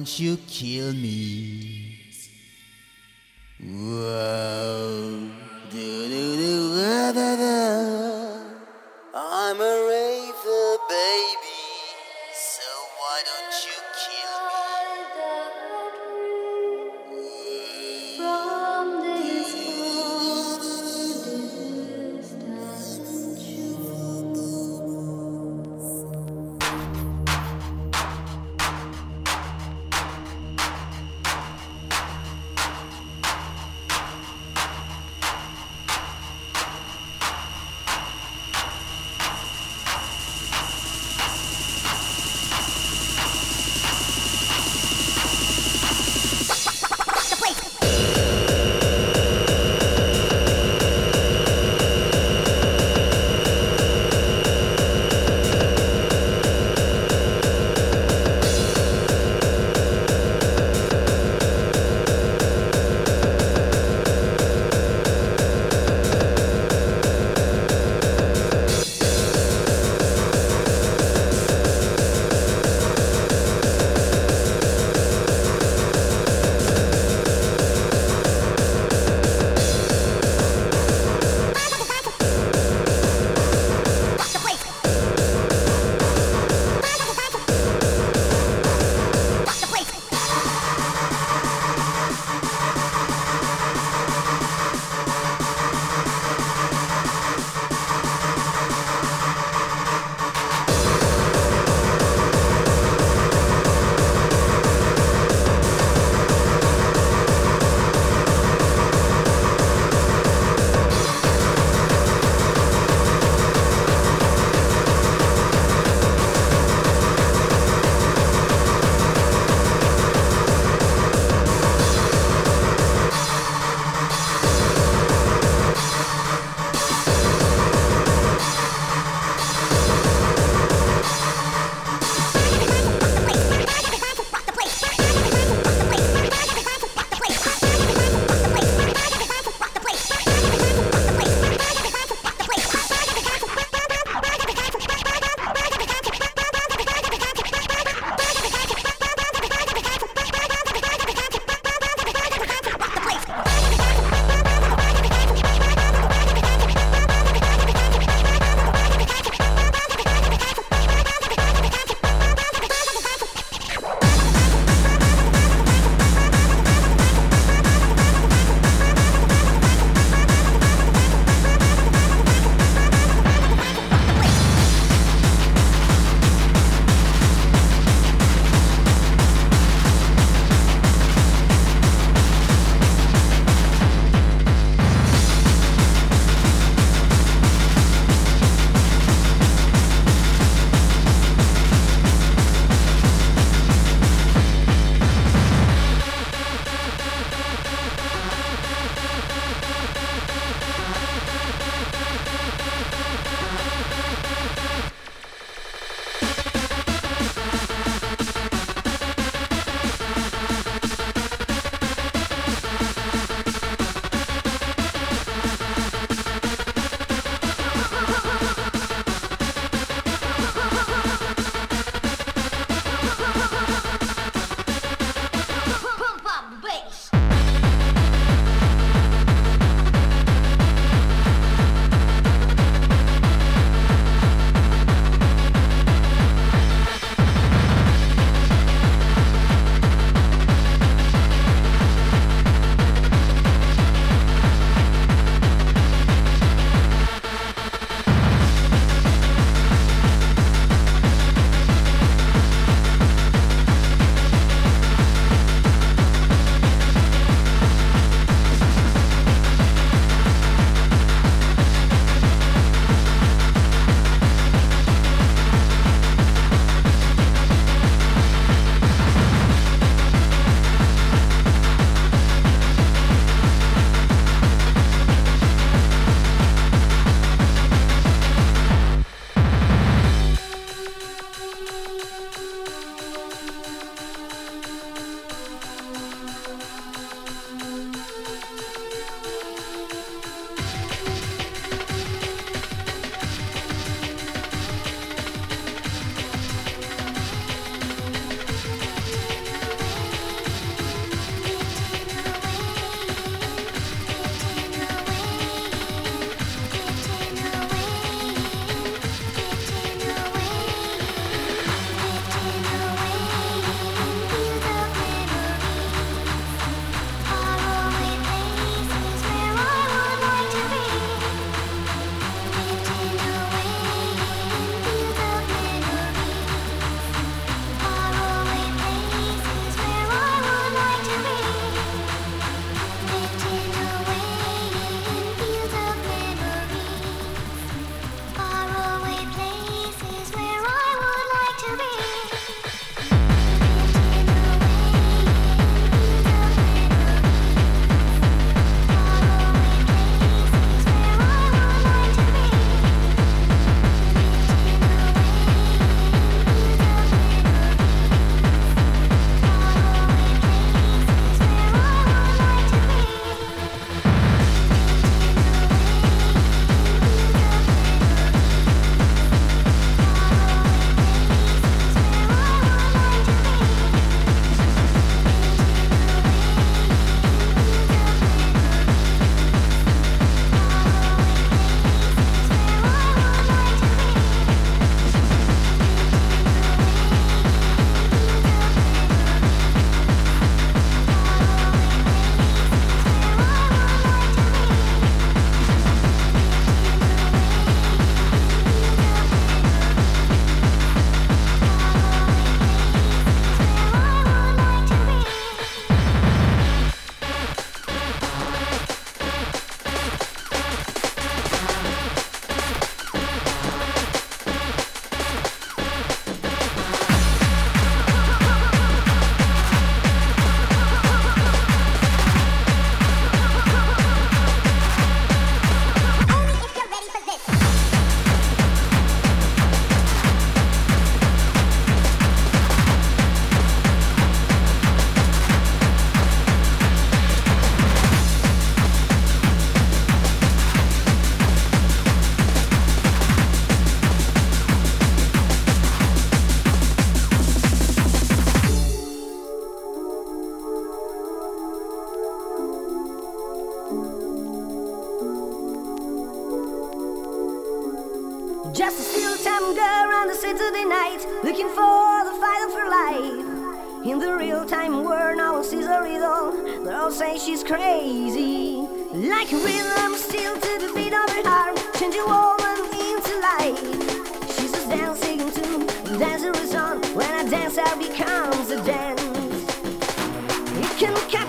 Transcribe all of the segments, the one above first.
don't you Just a still time girl on the Saturday night, looking for the fight of her life. In the real time world, no one sees a riddle. They all say she's crazy. Like a rhythm, still to the beat of her heart, changing woman into life. She's just dancing to dancer is on. When I dance, I becomes a dance. It can cut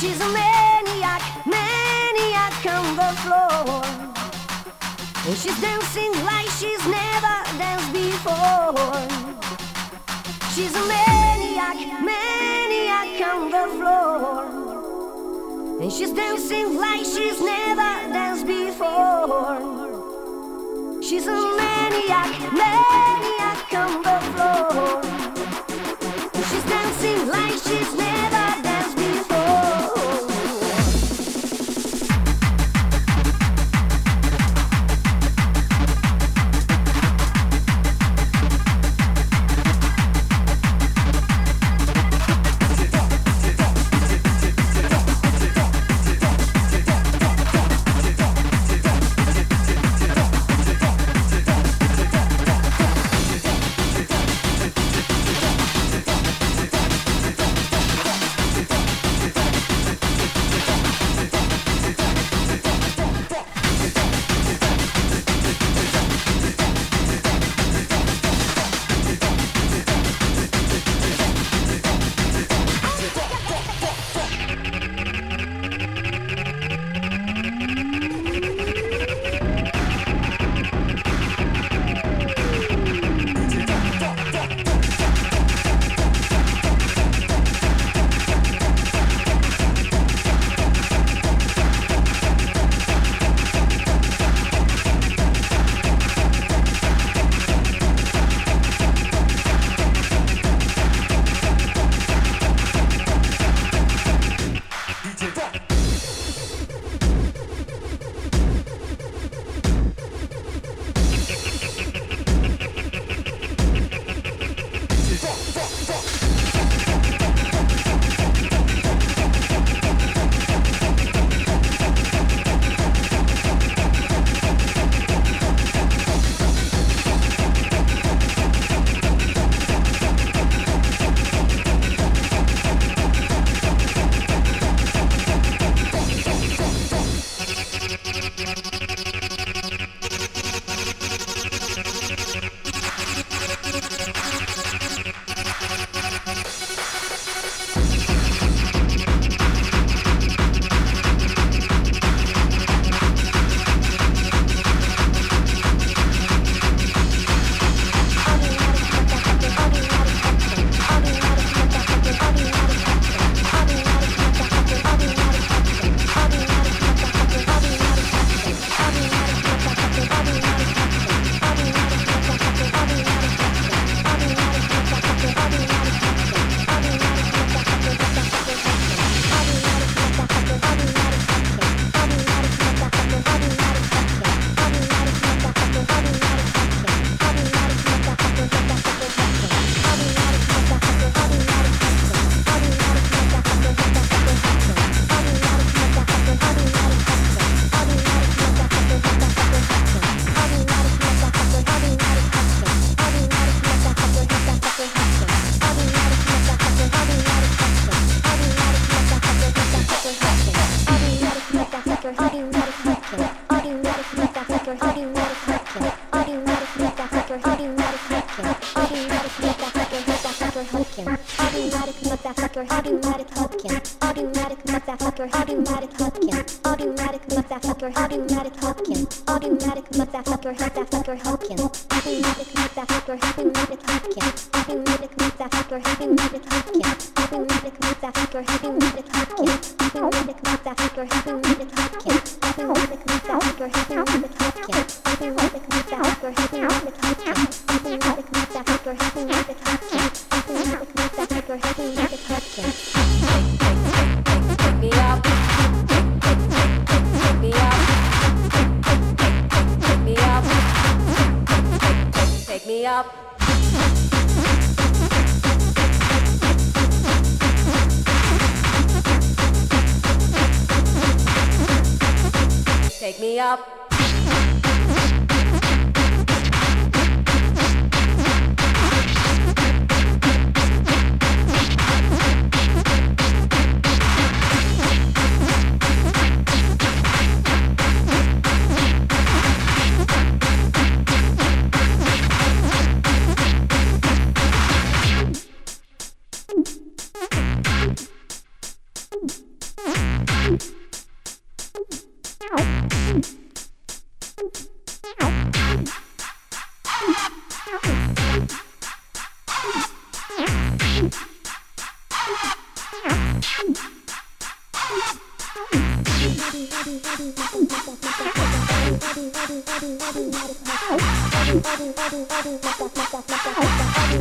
She's a maniac, maniac on the floor. And she's dancing like she's never danced before. She's a maniac, maniac on the floor. And she's dancing like she's never danced before. She's a maniac, maniac on the floor. And she's dancing like she's never with that, make your happy with the top kick. Happy with the click, that make your happy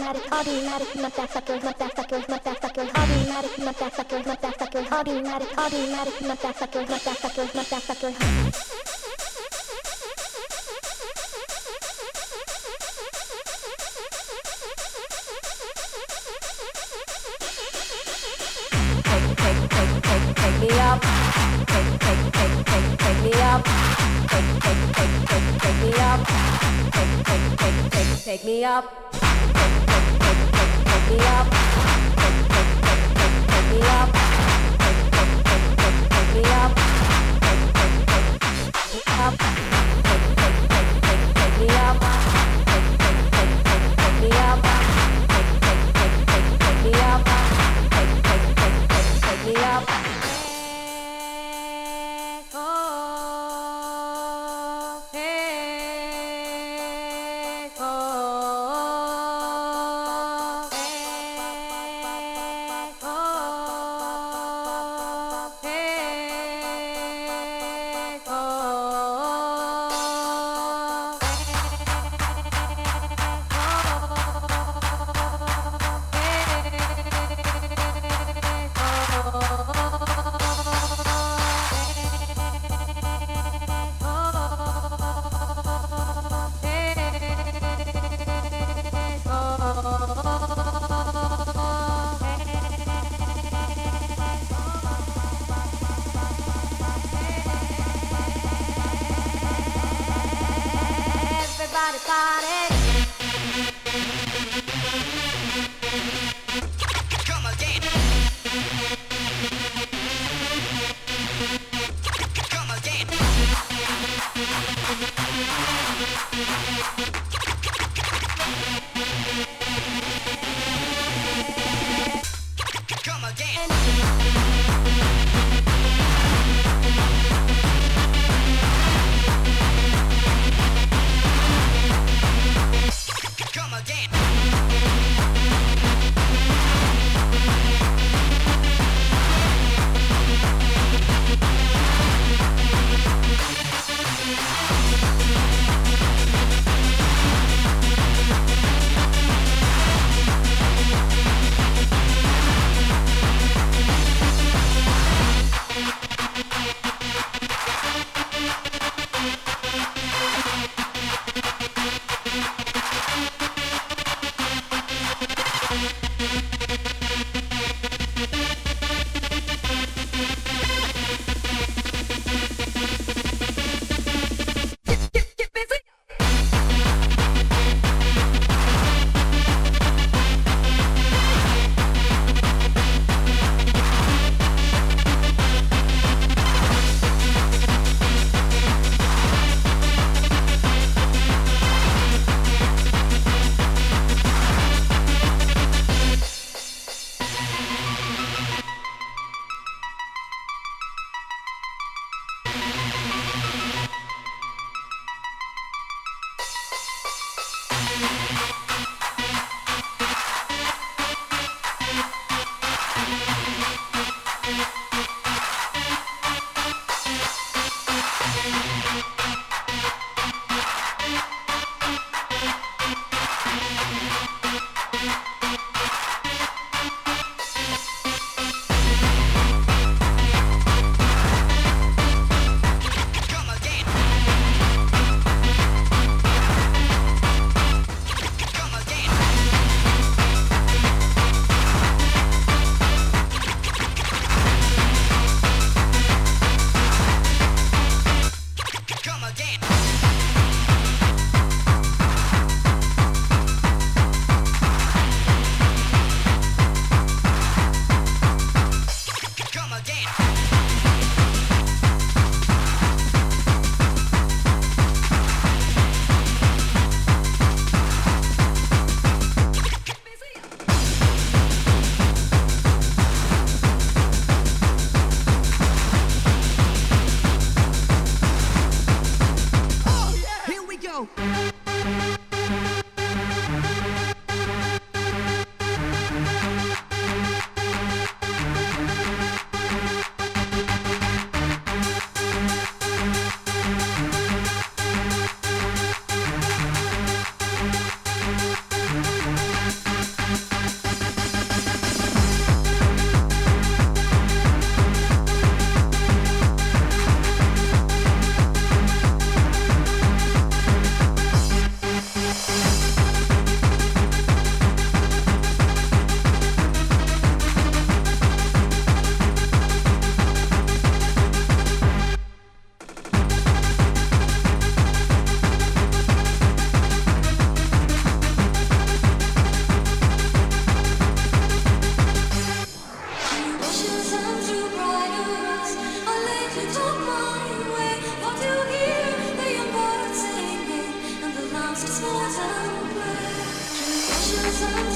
automatic, automatic, motherfuckers, motherfuckers, motherfuckers, automatic, motherfuckers, motherfuckers, automatic, automatic, motherfuckers, motherfuckers, motherfuckers. party, party. go. 我珍贵只能幻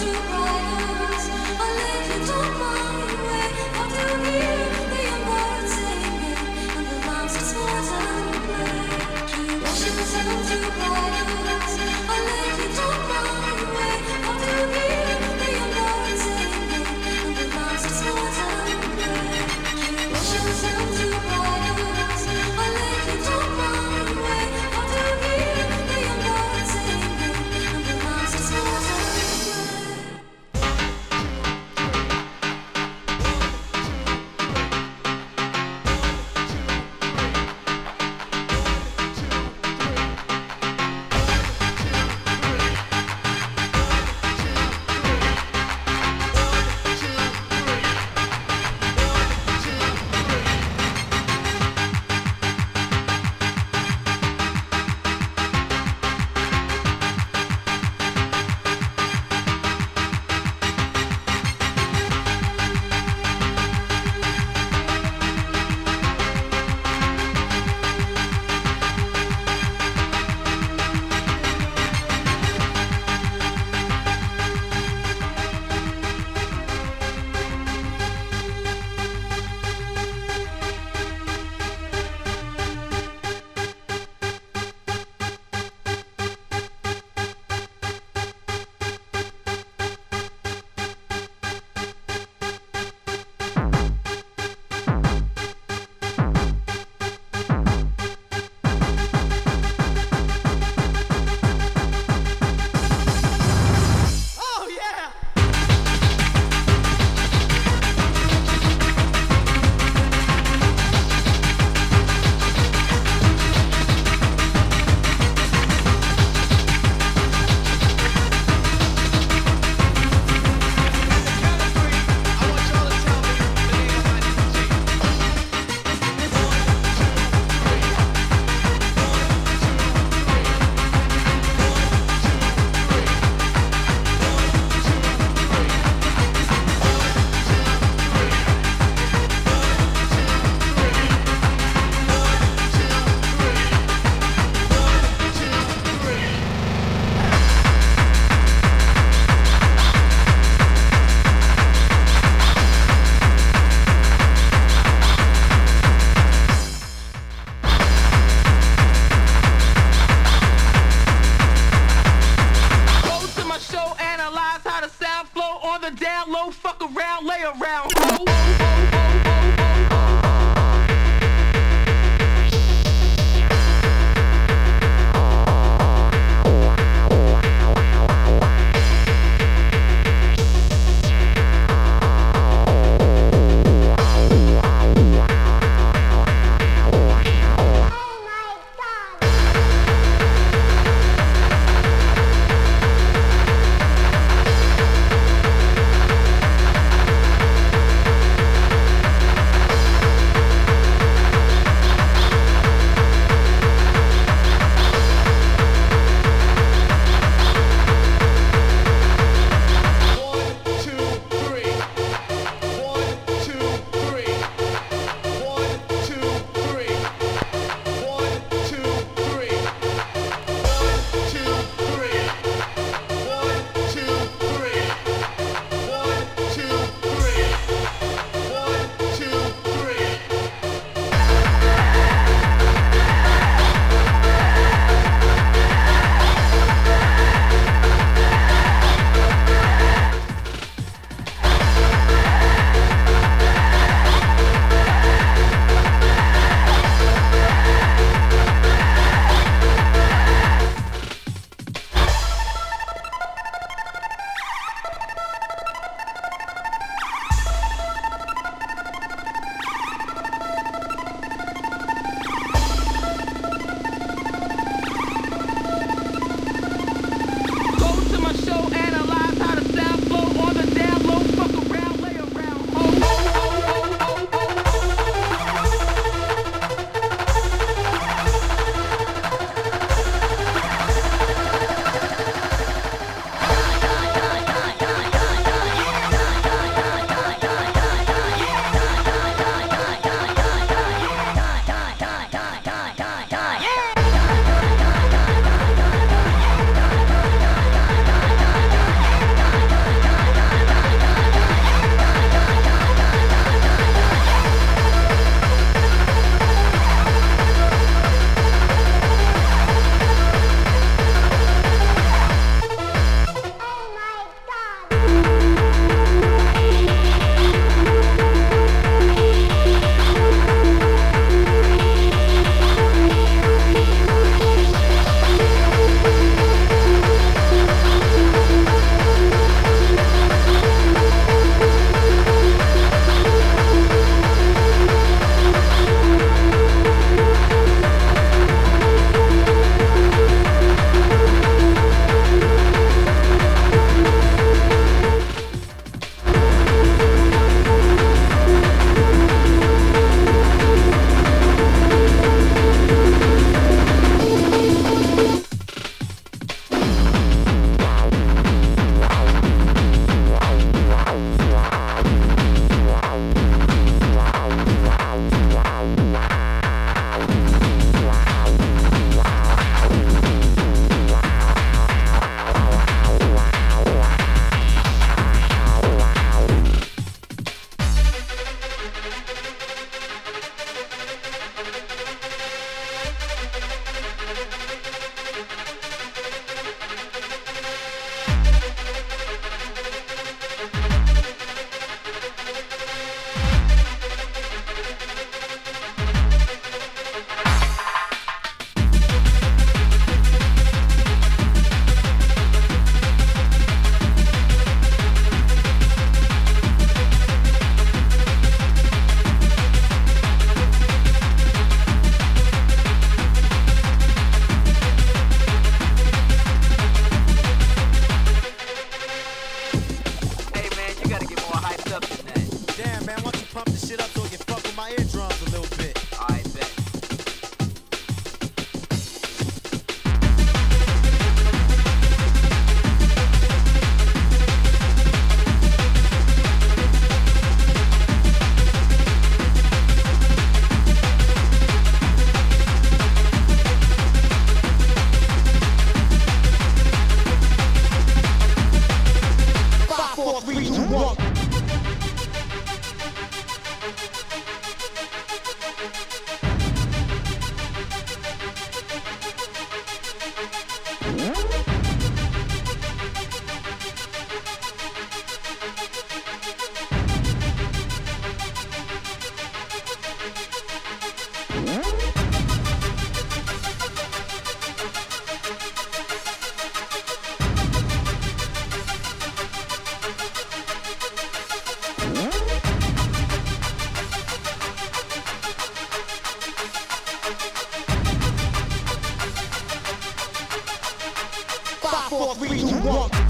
Five,